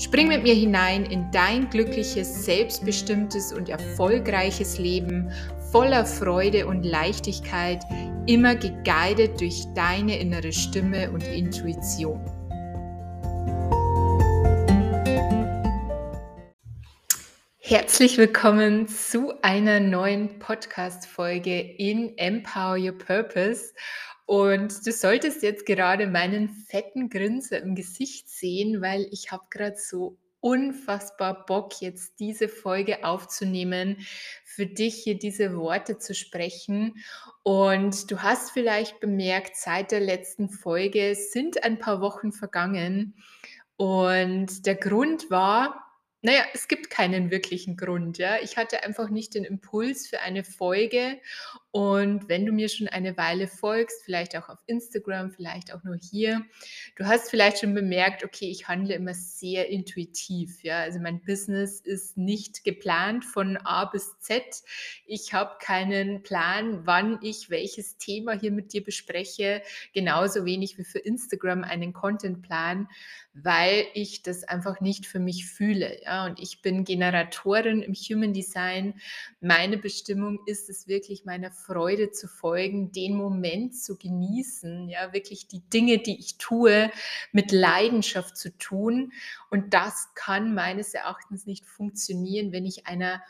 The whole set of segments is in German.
Spring mit mir hinein in dein glückliches, selbstbestimmtes und erfolgreiches Leben voller Freude und Leichtigkeit, immer geguidet durch deine innere Stimme und Intuition. Herzlich willkommen zu einer neuen Podcast-Folge in Empower Your Purpose. Und du solltest jetzt gerade meinen fetten Grinser im Gesicht sehen, weil ich habe gerade so unfassbar Bock, jetzt diese Folge aufzunehmen, für dich hier diese Worte zu sprechen. Und du hast vielleicht bemerkt, seit der letzten Folge sind ein paar Wochen vergangen. Und der Grund war, naja, es gibt keinen wirklichen Grund, ja. Ich hatte einfach nicht den Impuls für eine Folge. Und wenn du mir schon eine Weile folgst, vielleicht auch auf Instagram, vielleicht auch nur hier, du hast vielleicht schon bemerkt, okay, ich handle immer sehr intuitiv, ja. Also mein Business ist nicht geplant von A bis Z. Ich habe keinen Plan, wann ich welches Thema hier mit dir bespreche, genauso wenig wie für Instagram einen Contentplan, weil ich das einfach nicht für mich fühle. Ja? Und ich bin Generatorin im Human Design. Meine Bestimmung ist es wirklich, meiner Freude zu folgen, den Moment zu genießen, ja, wirklich die Dinge, die ich tue, mit Leidenschaft zu tun. Und das kann meines Erachtens nicht funktionieren, wenn ich einer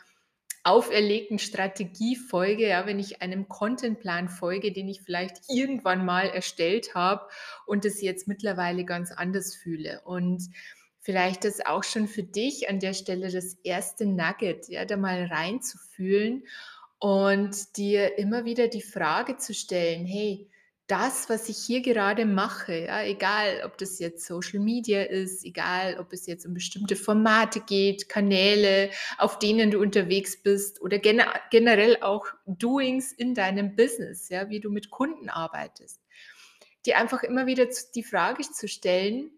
auferlegten Strategie folge, ja, wenn ich einem Contentplan folge, den ich vielleicht irgendwann mal erstellt habe und es jetzt mittlerweile ganz anders fühle. Und vielleicht ist auch schon für dich an der Stelle das erste Nugget, ja, da mal reinzufühlen und dir immer wieder die Frage zu stellen, hey, das, was ich hier gerade mache, ja, egal ob das jetzt Social Media ist, egal ob es jetzt um bestimmte Formate geht, Kanäle, auf denen du unterwegs bist oder gener generell auch Doings in deinem Business, ja, wie du mit Kunden arbeitest, dir einfach immer wieder die Frage zu stellen,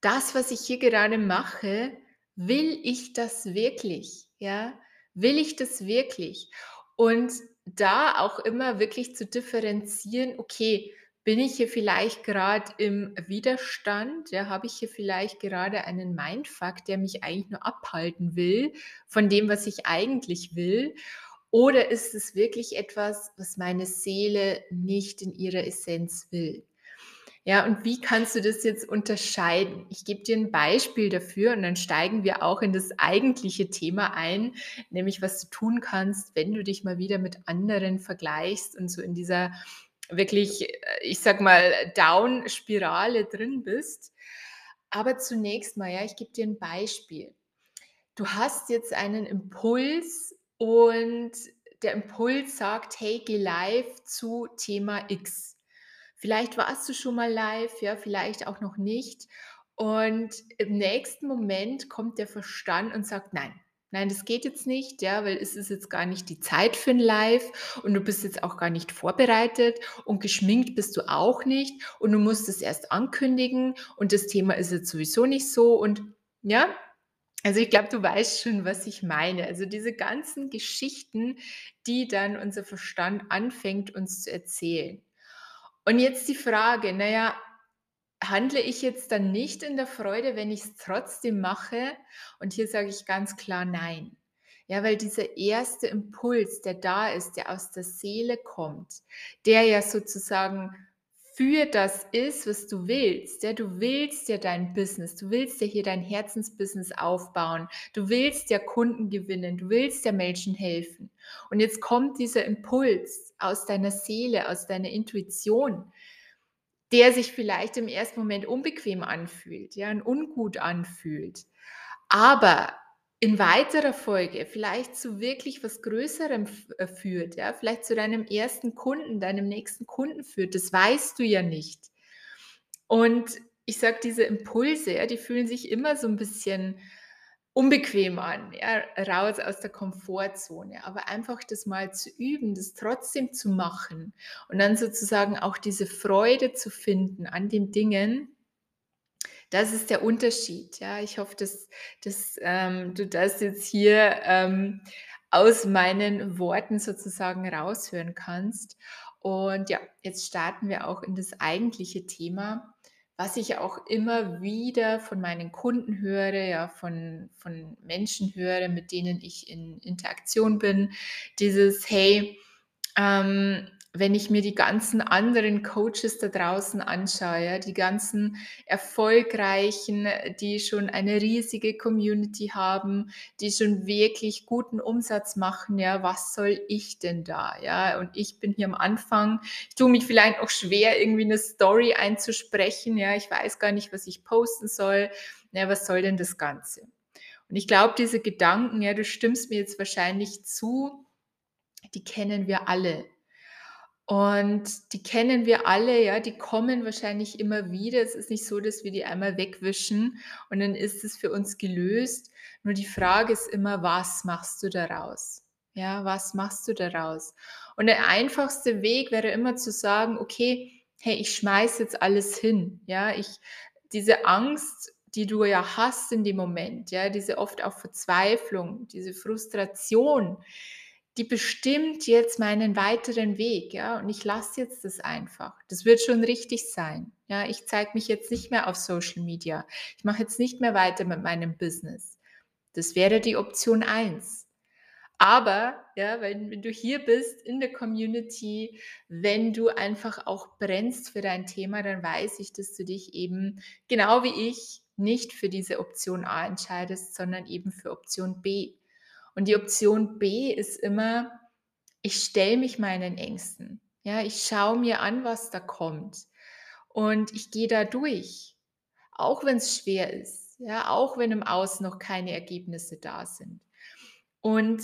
das, was ich hier gerade mache, will ich das wirklich? Ja, will ich das wirklich? Und da auch immer wirklich zu differenzieren, okay, bin ich hier vielleicht gerade im Widerstand? Ja, habe ich hier vielleicht gerade einen Mindfuck, der mich eigentlich nur abhalten will von dem, was ich eigentlich will? Oder ist es wirklich etwas, was meine Seele nicht in ihrer Essenz will? Ja, und wie kannst du das jetzt unterscheiden? Ich gebe dir ein Beispiel dafür und dann steigen wir auch in das eigentliche Thema ein, nämlich was du tun kannst, wenn du dich mal wieder mit anderen vergleichst und so in dieser wirklich, äh, ich sag mal, Down-Spirale drin bist. Aber zunächst mal, ja, ich gebe dir ein Beispiel. Du hast jetzt einen Impuls und der Impuls sagt, hey, geh live zu Thema X. Vielleicht warst du schon mal live, ja, vielleicht auch noch nicht. Und im nächsten Moment kommt der Verstand und sagt, nein, nein, das geht jetzt nicht, ja, weil es ist jetzt gar nicht die Zeit für ein Live und du bist jetzt auch gar nicht vorbereitet und geschminkt bist du auch nicht und du musst es erst ankündigen und das Thema ist jetzt sowieso nicht so und ja, also ich glaube, du weißt schon, was ich meine. Also diese ganzen Geschichten, die dann unser Verstand anfängt uns zu erzählen. Und jetzt die Frage, naja, handle ich jetzt dann nicht in der Freude, wenn ich es trotzdem mache? Und hier sage ich ganz klar nein. Ja, weil dieser erste Impuls, der da ist, der aus der Seele kommt, der ja sozusagen für das ist, was du willst. Ja, du willst ja dein Business, du willst ja hier dein Herzensbusiness aufbauen, du willst ja Kunden gewinnen, du willst ja Menschen helfen. Und jetzt kommt dieser Impuls aus deiner Seele, aus deiner Intuition, der sich vielleicht im ersten Moment unbequem anfühlt, ja, und ungut anfühlt. Aber in weiterer Folge vielleicht zu wirklich was Größerem äh, führt, ja, vielleicht zu deinem ersten Kunden, deinem nächsten Kunden führt, das weißt du ja nicht. Und ich sage, diese Impulse, ja, die fühlen sich immer so ein bisschen unbequem an, ja, raus aus der Komfortzone. Aber einfach das mal zu üben, das trotzdem zu machen und dann sozusagen auch diese Freude zu finden an den Dingen, das ist der Unterschied. Ja, ich hoffe, dass, dass ähm, du das jetzt hier ähm, aus meinen Worten sozusagen raushören kannst. Und ja, jetzt starten wir auch in das eigentliche Thema, was ich auch immer wieder von meinen Kunden höre, ja, von, von Menschen höre, mit denen ich in Interaktion bin. Dieses, hey, ähm, wenn ich mir die ganzen anderen Coaches da draußen anschaue, ja, die ganzen erfolgreichen, die schon eine riesige Community haben, die schon wirklich guten Umsatz machen, ja, was soll ich denn da, ja? Und ich bin hier am Anfang, ich tue mich vielleicht auch schwer, irgendwie eine Story einzusprechen, ja, ich weiß gar nicht, was ich posten soll, ja, was soll denn das Ganze? Und ich glaube, diese Gedanken, ja, du stimmst mir jetzt wahrscheinlich zu, die kennen wir alle. Und die kennen wir alle, ja, die kommen wahrscheinlich immer wieder. Es ist nicht so, dass wir die einmal wegwischen und dann ist es für uns gelöst. Nur die Frage ist immer, was machst du daraus? Ja, was machst du daraus? Und der einfachste Weg wäre immer zu sagen, okay, hey, ich schmeiß jetzt alles hin. Ja, ich, diese Angst, die du ja hast in dem Moment, ja, diese oft auch Verzweiflung, diese Frustration, die bestimmt jetzt meinen weiteren Weg, ja, und ich lasse jetzt das einfach. Das wird schon richtig sein. Ja, ich zeige mich jetzt nicht mehr auf Social Media. Ich mache jetzt nicht mehr weiter mit meinem Business. Das wäre die Option 1. Aber, ja, wenn, wenn du hier bist in der Community, wenn du einfach auch brennst für dein Thema, dann weiß ich, dass du dich eben genau wie ich nicht für diese Option A entscheidest, sondern eben für Option B. Und die Option B ist immer, ich stelle mich meinen Ängsten. Ja, ich schaue mir an, was da kommt. Und ich gehe da durch. Auch wenn es schwer ist. Ja, auch wenn im Außen noch keine Ergebnisse da sind. Und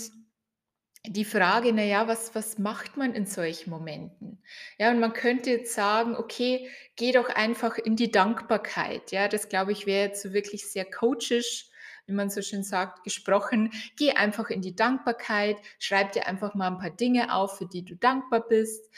die Frage, naja, was, was macht man in solchen Momenten? Ja, und man könnte jetzt sagen, okay, geh doch einfach in die Dankbarkeit. Ja, das glaube ich wäre jetzt so wirklich sehr coachisch wie man so schön sagt, gesprochen. Geh einfach in die Dankbarkeit, schreib dir einfach mal ein paar Dinge auf, für die du dankbar bist.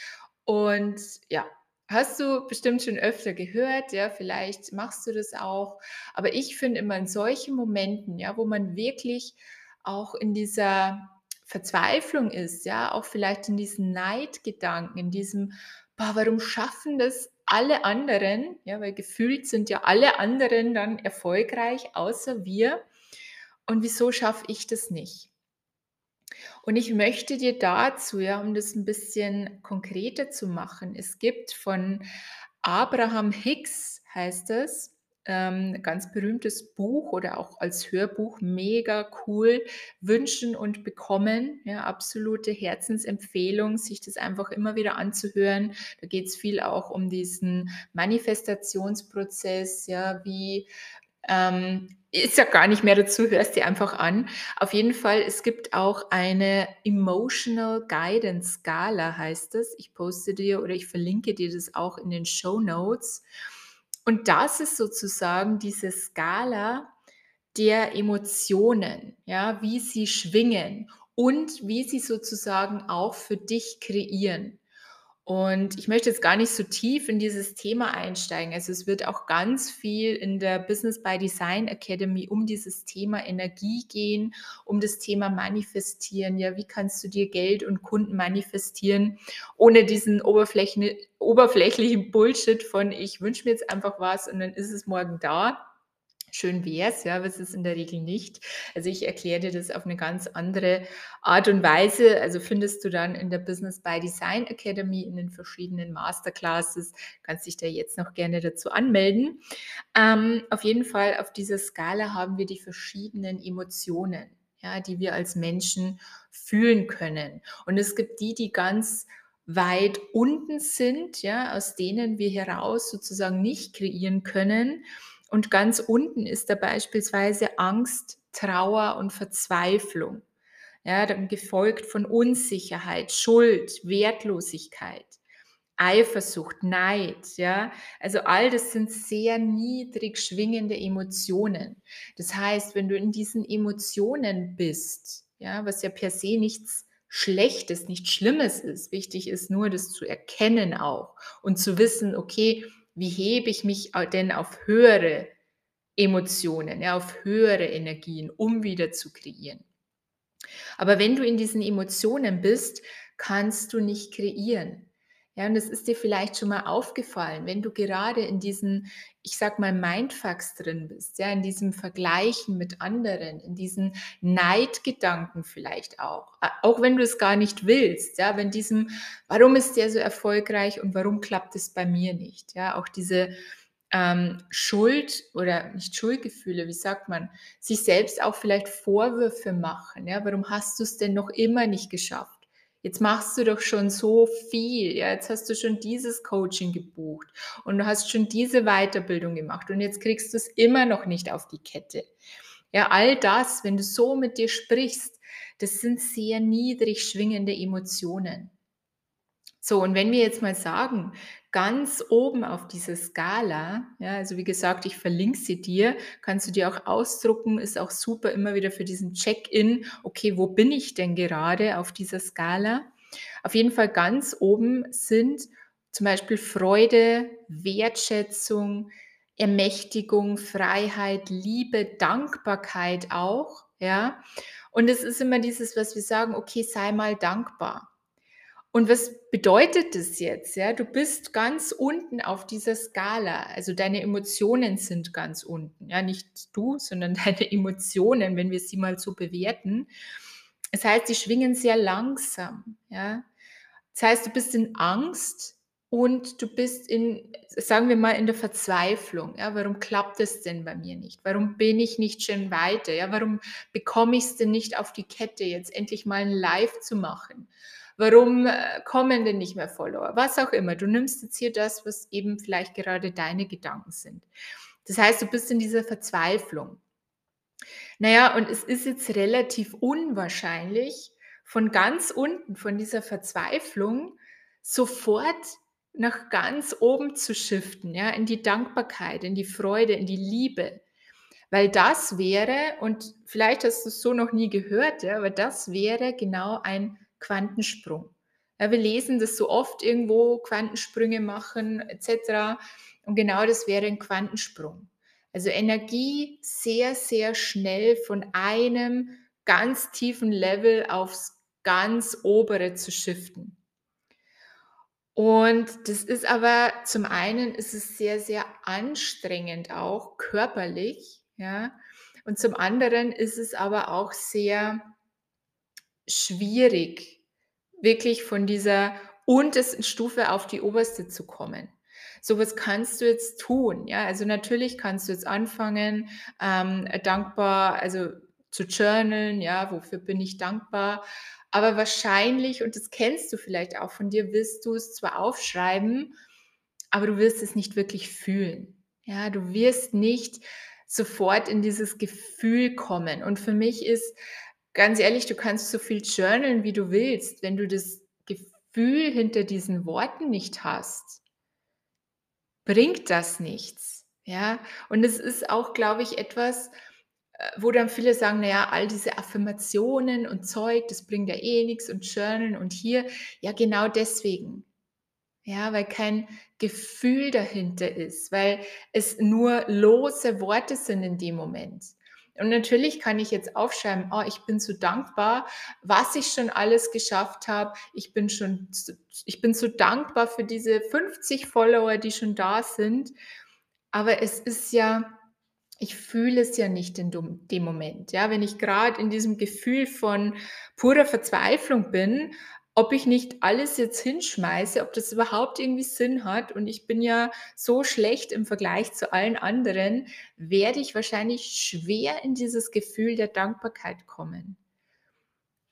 Und ja, hast du bestimmt schon öfter gehört, ja, vielleicht machst du das auch. Aber ich finde immer in solchen Momenten, ja, wo man wirklich auch in dieser Verzweiflung ist, ja, auch vielleicht in diesen Neidgedanken, in diesem, boah, warum schaffen das alle anderen, ja, weil gefühlt sind ja alle anderen dann erfolgreich, außer wir. Und wieso schaffe ich das nicht? Und ich möchte dir dazu, ja, um das ein bisschen konkreter zu machen, es gibt von Abraham Hicks, heißt es, ähm, ganz berühmtes Buch oder auch als Hörbuch, mega cool, Wünschen und Bekommen, ja, absolute Herzensempfehlung, sich das einfach immer wieder anzuhören. Da geht es viel auch um diesen Manifestationsprozess, ja, wie ähm, ist ja gar nicht mehr dazu, hörst dir einfach an. Auf jeden Fall, es gibt auch eine Emotional Guidance Skala, heißt es. Ich poste dir oder ich verlinke dir das auch in den Show Notes. Und das ist sozusagen diese Skala der Emotionen, ja, wie sie schwingen und wie sie sozusagen auch für dich kreieren. Und ich möchte jetzt gar nicht so tief in dieses Thema einsteigen. Also es wird auch ganz viel in der Business by Design Academy um dieses Thema Energie gehen, um das Thema Manifestieren. Ja, wie kannst du dir Geld und Kunden manifestieren, ohne diesen oberflächlichen Bullshit von ich wünsche mir jetzt einfach was und dann ist es morgen da Schön wäre es, ja, aber es ist in der Regel nicht. Also ich erkläre dir das auf eine ganz andere Art und Weise. Also findest du dann in der Business by Design Academy in den verschiedenen Masterclasses. Kannst dich da jetzt noch gerne dazu anmelden. Ähm, auf jeden Fall auf dieser Skala haben wir die verschiedenen Emotionen, ja, die wir als Menschen fühlen können. Und es gibt die, die ganz weit unten sind, ja, aus denen wir heraus sozusagen nicht kreieren können. Und ganz unten ist da beispielsweise Angst, Trauer und Verzweiflung. Ja, dann gefolgt von Unsicherheit, Schuld, Wertlosigkeit. Eifersucht, Neid, ja. Also all das sind sehr niedrig schwingende Emotionen. Das heißt, wenn du in diesen Emotionen bist, ja, was ja per se nichts Schlechtes, nichts Schlimmes ist, wichtig ist nur, das zu erkennen auch und zu wissen, okay, wie hebe ich mich denn auf höhere Emotionen, ja, auf höhere Energien, um wieder zu kreieren. Aber wenn du in diesen Emotionen bist, kannst du nicht kreieren. Ja, und das ist dir vielleicht schon mal aufgefallen, wenn du gerade in diesen, ich sag mal, Mindfucks drin bist, ja, in diesem Vergleichen mit anderen, in diesen Neidgedanken vielleicht auch, auch wenn du es gar nicht willst, ja, wenn diesem, warum ist der so erfolgreich und warum klappt es bei mir nicht, ja, auch diese ähm, Schuld oder nicht Schuldgefühle, wie sagt man, sich selbst auch vielleicht Vorwürfe machen. Ja, warum hast du es denn noch immer nicht geschafft? Jetzt machst du doch schon so viel. Ja, jetzt hast du schon dieses Coaching gebucht und du hast schon diese Weiterbildung gemacht und jetzt kriegst du es immer noch nicht auf die Kette. Ja, all das, wenn du so mit dir sprichst, das sind sehr niedrig schwingende Emotionen. So, und wenn wir jetzt mal sagen, ganz oben auf dieser Skala, ja, also wie gesagt, ich verlinke sie dir, kannst du dir auch ausdrucken, ist auch super immer wieder für diesen Check-in, okay, wo bin ich denn gerade auf dieser Skala? Auf jeden Fall ganz oben sind zum Beispiel Freude, Wertschätzung, Ermächtigung, Freiheit, Liebe, Dankbarkeit auch, ja. Und es ist immer dieses, was wir sagen, okay, sei mal dankbar. Und was bedeutet das jetzt? Ja, du bist ganz unten auf dieser Skala. Also deine Emotionen sind ganz unten. Ja, nicht du, sondern deine Emotionen, wenn wir sie mal so bewerten. Das heißt, sie schwingen sehr langsam. Ja, das heißt, du bist in Angst und du bist in, sagen wir mal, in der Verzweiflung. Ja, warum klappt es denn bei mir nicht? Warum bin ich nicht schon weiter? Ja, warum bekomme ich es denn nicht auf die Kette, jetzt endlich mal ein Live zu machen? Warum äh, kommen denn nicht mehr Follower? Was auch immer. Du nimmst jetzt hier das, was eben vielleicht gerade deine Gedanken sind. Das heißt, du bist in dieser Verzweiflung. Naja, und es ist jetzt relativ unwahrscheinlich, von ganz unten, von dieser Verzweiflung, sofort nach ganz oben zu shiften, ja, in die Dankbarkeit, in die Freude, in die Liebe. Weil das wäre, und vielleicht hast du es so noch nie gehört, ja, aber das wäre genau ein Quantensprung. Ja, wir lesen das so oft irgendwo, Quantensprünge machen etc. Und genau das wäre ein Quantensprung. Also Energie sehr, sehr schnell von einem ganz tiefen Level aufs ganz obere zu shiften. Und das ist aber zum einen ist es sehr, sehr anstrengend auch körperlich, ja. Und zum anderen ist es aber auch sehr schwierig, wirklich von dieser untersten Stufe auf die oberste zu kommen. So was kannst du jetzt tun, ja? Also natürlich kannst du jetzt anfangen, ähm, dankbar, also zu journalen, ja, wofür bin ich dankbar? Aber wahrscheinlich, und das kennst du vielleicht auch von dir, wirst du es zwar aufschreiben, aber du wirst es nicht wirklich fühlen. Ja, du wirst nicht sofort in dieses Gefühl kommen. Und für mich ist Ganz ehrlich, du kannst so viel journalen, wie du willst. Wenn du das Gefühl hinter diesen Worten nicht hast, bringt das nichts. Ja, und es ist auch, glaube ich, etwas, äh, wo dann viele sagen, naja, all diese Affirmationen und Zeug, das bringt ja eh nichts und Journalen und hier, ja, genau deswegen. Ja, weil kein Gefühl dahinter ist, weil es nur lose Worte sind in dem Moment. Und natürlich kann ich jetzt aufschreiben, oh, ich bin so dankbar, was ich schon alles geschafft habe. Ich bin schon, ich bin so dankbar für diese 50 Follower, die schon da sind. Aber es ist ja, ich fühle es ja nicht in dem Moment. Ja, wenn ich gerade in diesem Gefühl von purer Verzweiflung bin, ob ich nicht alles jetzt hinschmeiße, ob das überhaupt irgendwie Sinn hat. Und ich bin ja so schlecht im Vergleich zu allen anderen, werde ich wahrscheinlich schwer in dieses Gefühl der Dankbarkeit kommen.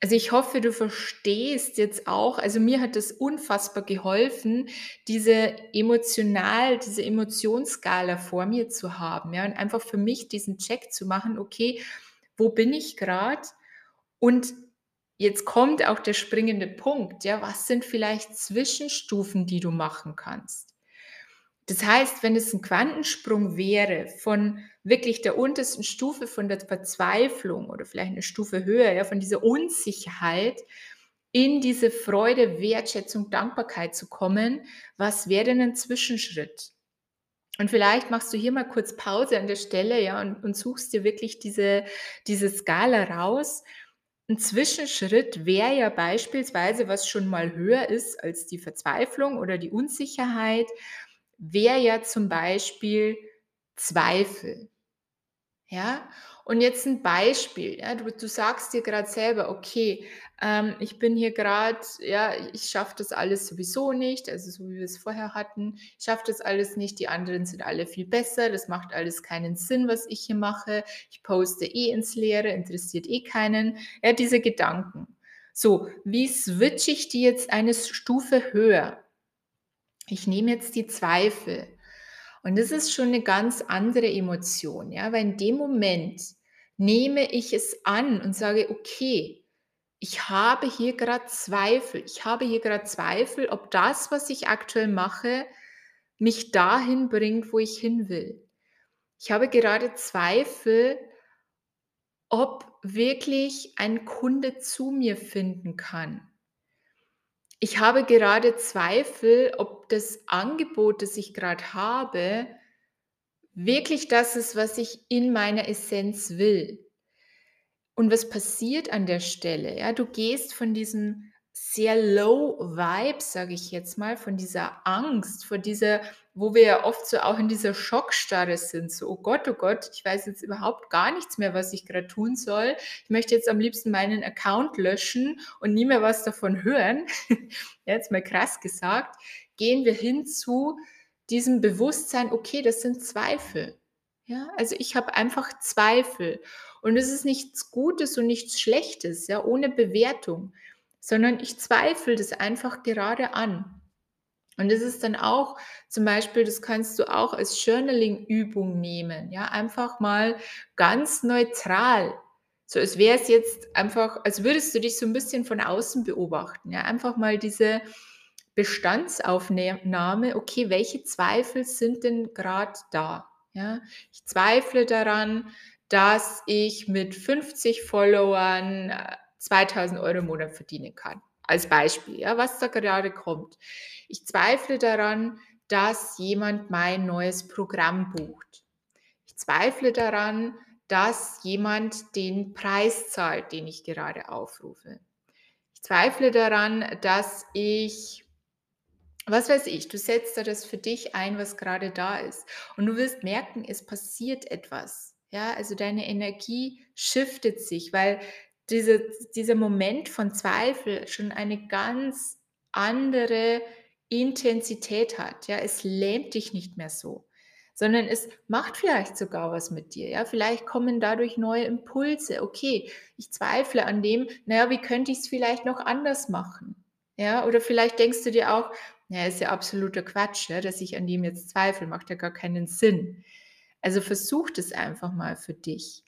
Also ich hoffe, du verstehst jetzt auch, also mir hat es unfassbar geholfen, diese emotional, diese Emotionsskala vor mir zu haben, ja, und einfach für mich diesen Check zu machen, okay, wo bin ich gerade? Und jetzt kommt auch der springende Punkt, ja, was sind vielleicht Zwischenstufen, die du machen kannst? Das heißt, wenn es ein Quantensprung wäre von wirklich der untersten Stufe von der Verzweiflung oder vielleicht eine Stufe höher, ja, von dieser Unsicherheit in diese Freude, Wertschätzung, Dankbarkeit zu kommen, was wäre denn ein Zwischenschritt? Und vielleicht machst du hier mal kurz Pause an der Stelle, ja, und, und suchst dir wirklich diese, diese Skala raus. Ein Zwischenschritt wäre ja beispielsweise, was schon mal höher ist als die Verzweiflung oder die Unsicherheit, wäre ja zum Beispiel Zweifel. Ja, und jetzt ein Beispiel. Ja, du, du sagst dir gerade selber, okay, ähm, ich bin hier gerade, ja, ich schaffe das alles sowieso nicht, also so wie wir es vorher hatten, ich schaffe das alles nicht, die anderen sind alle viel besser, das macht alles keinen Sinn, was ich hier mache, ich poste eh ins Leere, interessiert eh keinen. Ja, diese Gedanken. So, wie switche ich die jetzt eine Stufe höher? Ich nehme jetzt die Zweifel. Und das ist schon eine ganz andere Emotion, ja, weil in dem Moment nehme ich es an und sage, okay, ich habe hier gerade Zweifel. Ich habe hier gerade Zweifel, ob das, was ich aktuell mache, mich dahin bringt, wo ich hin will. Ich habe gerade Zweifel, ob wirklich ein Kunde zu mir finden kann. Ich habe gerade Zweifel, ob das Angebot, das ich gerade habe, wirklich das ist, was ich in meiner Essenz will. Und was passiert an der Stelle? Ja, du gehst von diesem sehr low Vibe, sage ich jetzt mal, von dieser Angst, von dieser, wo wir ja oft so auch in dieser Schockstarre sind, so, oh Gott, oh Gott, ich weiß jetzt überhaupt gar nichts mehr, was ich gerade tun soll. Ich möchte jetzt am liebsten meinen Account löschen und nie mehr was davon hören. jetzt mal krass gesagt, gehen wir hin zu diesem Bewusstsein, okay, das sind Zweifel. Ja, also ich habe einfach Zweifel. Und es ist nichts Gutes und nichts Schlechtes, ja, ohne Bewertung, sondern ich zweifle das einfach gerade an. Und das ist dann auch zum Beispiel, das kannst du auch als Journaling-Übung nehmen, ja, einfach mal ganz neutral. So, es wäre es jetzt einfach, als würdest du dich so ein bisschen von außen beobachten, ja, einfach mal diese Bestandsaufnahme, okay, welche Zweifel sind denn gerade da? Ja, ich zweifle daran, dass ich mit 50 Followern 2000 äh, Euro im Monat verdienen kann. Als Beispiel, ja, was da gerade kommt. Ich zweifle daran, dass jemand mein neues Programm bucht. Ich zweifle daran, dass jemand den Preis zahlt, den ich gerade aufrufe. Ich zweifle daran, dass ich, was weiß ich, du setzt da das für dich ein, was gerade da ist. Und du wirst merken, es passiert etwas. Ja, also deine Energie shiftet sich, weil diese, dieser Moment von Zweifel schon eine ganz andere Intensität hat. Ja, es lähmt dich nicht mehr so, sondern es macht vielleicht sogar was mit dir. Ja, vielleicht kommen dadurch neue Impulse. Okay, ich zweifle an dem. Naja, wie könnte ich es vielleicht noch anders machen? Ja, oder vielleicht denkst du dir auch, ja, ist ja absoluter Quatsch, ja, dass ich an dem jetzt zweifle, macht ja gar keinen Sinn. Also versuch das einfach mal für dich.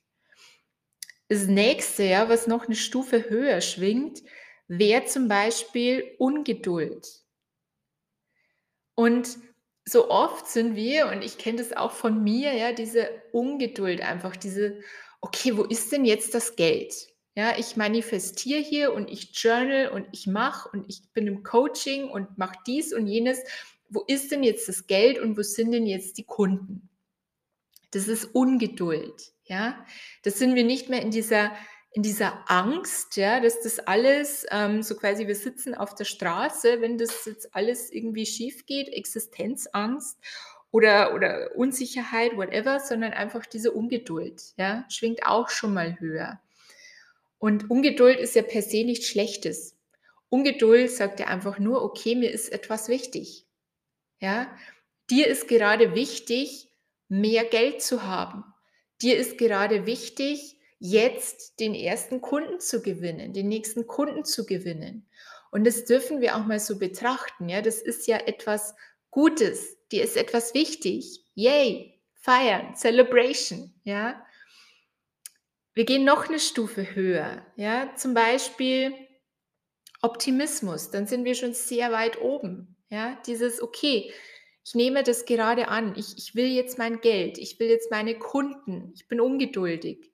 Das nächste, ja, was noch eine Stufe höher schwingt, wäre zum Beispiel Ungeduld. Und so oft sind wir, und ich kenne das auch von mir, ja, diese Ungeduld einfach, diese, okay, wo ist denn jetzt das Geld? Ja, ich manifestiere hier und ich journal und ich mache und ich bin im Coaching und mache dies und jenes. Wo ist denn jetzt das Geld und wo sind denn jetzt die Kunden? Das ist Ungeduld, ja. Das sind wir nicht mehr in dieser in dieser Angst, ja, dass das alles ähm, so quasi wir sitzen auf der Straße, wenn das jetzt alles irgendwie schief geht, Existenzangst oder oder Unsicherheit, whatever, sondern einfach diese Ungeduld, ja, schwingt auch schon mal höher. Und Ungeduld ist ja per se nichts Schlechtes. Ungeduld sagt ja einfach nur, okay, mir ist etwas wichtig. Ja, dir ist gerade wichtig, mehr Geld zu haben. Dir ist gerade wichtig, jetzt den ersten Kunden zu gewinnen, den nächsten Kunden zu gewinnen. Und das dürfen wir auch mal so betrachten. Ja, das ist ja etwas Gutes. Dir ist etwas wichtig. Yay! Feiern, Celebration. Ja, wir gehen noch eine Stufe höher. Ja, zum Beispiel Optimismus, dann sind wir schon sehr weit oben. Ja, dieses, okay, ich nehme das gerade an, ich, ich will jetzt mein Geld, ich will jetzt meine Kunden, ich bin ungeduldig.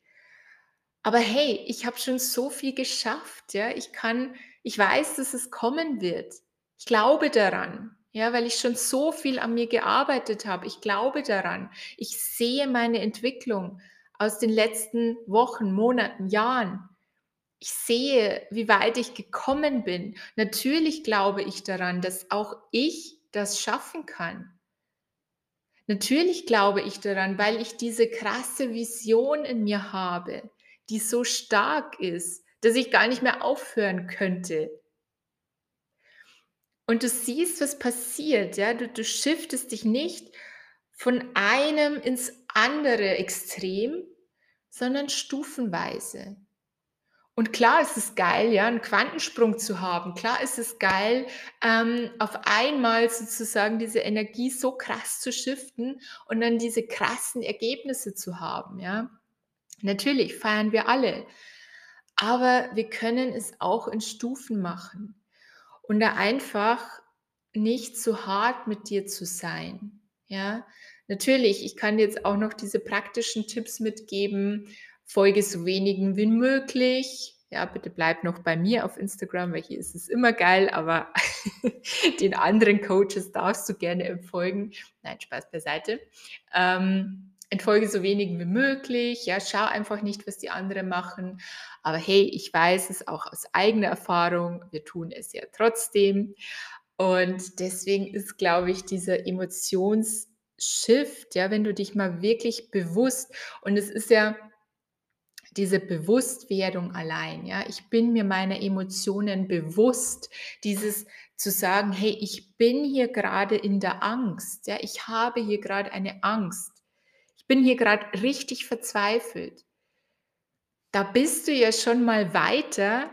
Aber hey, ich habe schon so viel geschafft, ja, ich kann, ich weiß, dass es kommen wird. Ich glaube daran, ja, weil ich schon so viel an mir gearbeitet habe. Ich glaube daran. Ich sehe meine Entwicklung aus den letzten Wochen, Monaten, Jahren ich sehe, wie weit ich gekommen bin. Natürlich glaube ich daran, dass auch ich das schaffen kann. Natürlich glaube ich daran, weil ich diese krasse Vision in mir habe, die so stark ist, dass ich gar nicht mehr aufhören könnte. Und du siehst, was passiert, ja, du, du shiftest dich nicht von einem ins andere Extrem, sondern stufenweise. Und klar ist es geil, ja, einen Quantensprung zu haben. Klar ist es geil, ähm, auf einmal sozusagen diese Energie so krass zu shiften und dann diese krassen Ergebnisse zu haben, ja. Natürlich feiern wir alle, aber wir können es auch in Stufen machen und da einfach nicht zu hart mit dir zu sein, ja. Natürlich, ich kann jetzt auch noch diese praktischen Tipps mitgeben, folge so wenigen wie möglich. Ja, bitte bleib noch bei mir auf Instagram, weil hier ist es immer geil, aber den anderen Coaches darfst du gerne entfolgen. Nein, Spaß beiseite. Ähm, entfolge so wenigen wie möglich. Ja, schau einfach nicht, was die anderen machen. Aber hey, ich weiß es auch aus eigener Erfahrung. Wir tun es ja trotzdem. Und deswegen ist, glaube ich, dieser Emotionsshift, ja, wenn du dich mal wirklich bewusst, und es ist ja, diese Bewusstwerdung allein, ja, ich bin mir meiner Emotionen bewusst, dieses zu sagen, hey, ich bin hier gerade in der Angst, ja, ich habe hier gerade eine Angst. Ich bin hier gerade richtig verzweifelt. Da bist du ja schon mal weiter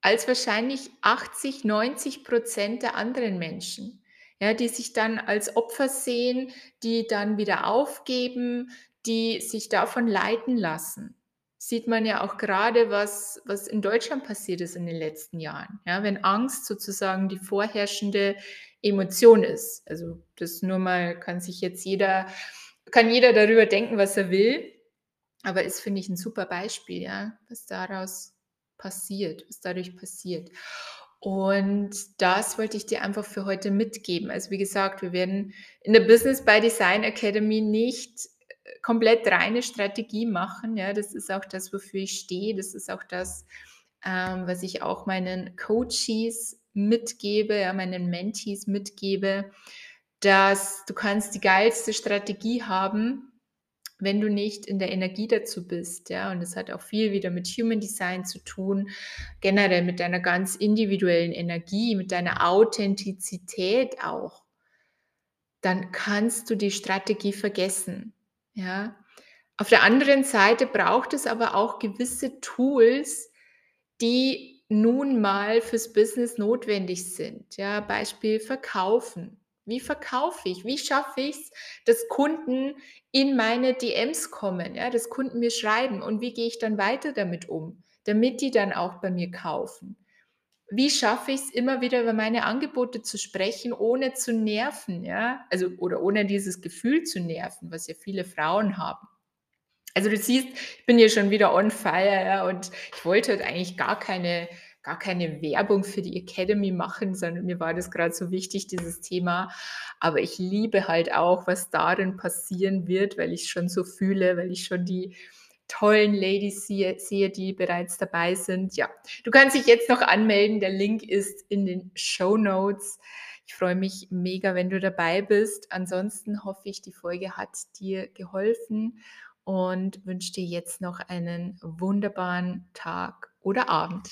als wahrscheinlich 80, 90 Prozent der anderen Menschen, ja, die sich dann als Opfer sehen, die dann wieder aufgeben, die sich davon leiten lassen sieht man ja auch gerade, was, was in Deutschland passiert ist in den letzten Jahren. Ja, wenn Angst sozusagen die vorherrschende Emotion ist. Also das nur mal kann sich jetzt jeder, kann jeder darüber denken, was er will. Aber ist, finde ich, ein super Beispiel, ja, was daraus passiert, was dadurch passiert. Und das wollte ich dir einfach für heute mitgeben. Also wie gesagt, wir werden in der Business by Design Academy nicht komplett reine Strategie machen. Ja, das ist auch das, wofür ich stehe. Das ist auch das, ähm, was ich auch meinen Coaches mitgebe, ja, meinen Mentees mitgebe, dass du kannst die geilste Strategie haben, wenn du nicht in der Energie dazu bist, ja, und das hat auch viel wieder mit Human Design zu tun, generell mit deiner ganz individuellen Energie, mit deiner Authentizität auch, dann kannst du die Strategie vergessen. Ja. Auf der anderen Seite braucht es aber auch gewisse Tools, die nun mal fürs Business notwendig sind. Ja, Beispiel Verkaufen. Wie verkaufe ich? Wie schaffe ich es, dass Kunden in meine DMs kommen, ja, dass Kunden mir schreiben und wie gehe ich dann weiter damit um, damit die dann auch bei mir kaufen? wie schaffe ich es immer wieder über meine Angebote zu sprechen, ohne zu nerven, ja? Also oder ohne dieses Gefühl zu nerven, was ja viele Frauen haben. Also du siehst, ich bin hier schon wieder on fire, ja, und ich wollte halt eigentlich gar keine gar keine Werbung für die Academy machen, sondern mir war das gerade so wichtig, dieses Thema. Aber ich liebe halt auch, was darin passieren wird, weil ich schon so fühle, weil ich schon die tollen Ladies sehe, sehe, die bereits dabei sind. Ja, du kannst dich jetzt noch anmelden. Der Link ist in den Show Notes. Ich freue mich mega, wenn du dabei bist. Ansonsten hoffe ich, die Folge hat dir geholfen und wünsche dir jetzt noch einen wunderbaren Tag oder Abend.